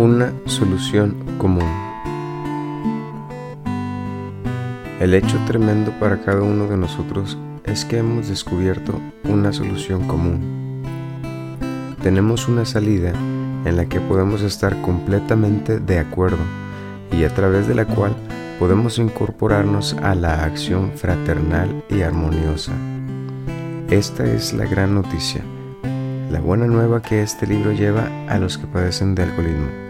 Una solución común. El hecho tremendo para cada uno de nosotros es que hemos descubierto una solución común. Tenemos una salida en la que podemos estar completamente de acuerdo y a través de la cual podemos incorporarnos a la acción fraternal y armoniosa. Esta es la gran noticia, la buena nueva que este libro lleva a los que padecen de alcoholismo.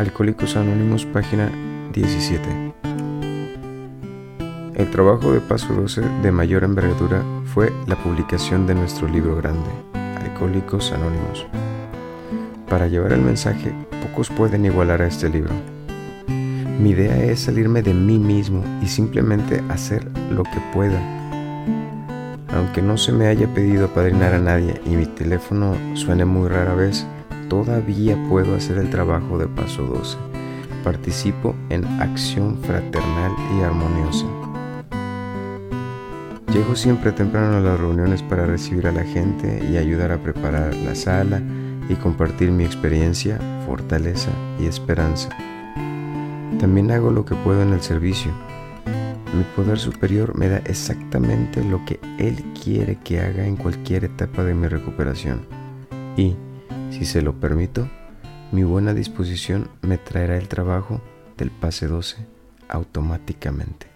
Alcohólicos Anónimos, página 17. El trabajo de Paso 12 de mayor envergadura fue la publicación de nuestro libro grande, Alcohólicos Anónimos. Para llevar el mensaje, pocos pueden igualar a este libro. Mi idea es salirme de mí mismo y simplemente hacer lo que pueda aunque no se me haya pedido padrinar a nadie y mi teléfono suene muy rara vez, todavía puedo hacer el trabajo de paso 12. Participo en acción fraternal y armoniosa. Llego siempre temprano a las reuniones para recibir a la gente y ayudar a preparar la sala y compartir mi experiencia, fortaleza y esperanza. También hago lo que puedo en el servicio mi poder superior me da exactamente lo que Él quiere que haga en cualquier etapa de mi recuperación. Y, si se lo permito, mi buena disposición me traerá el trabajo del pase 12 automáticamente.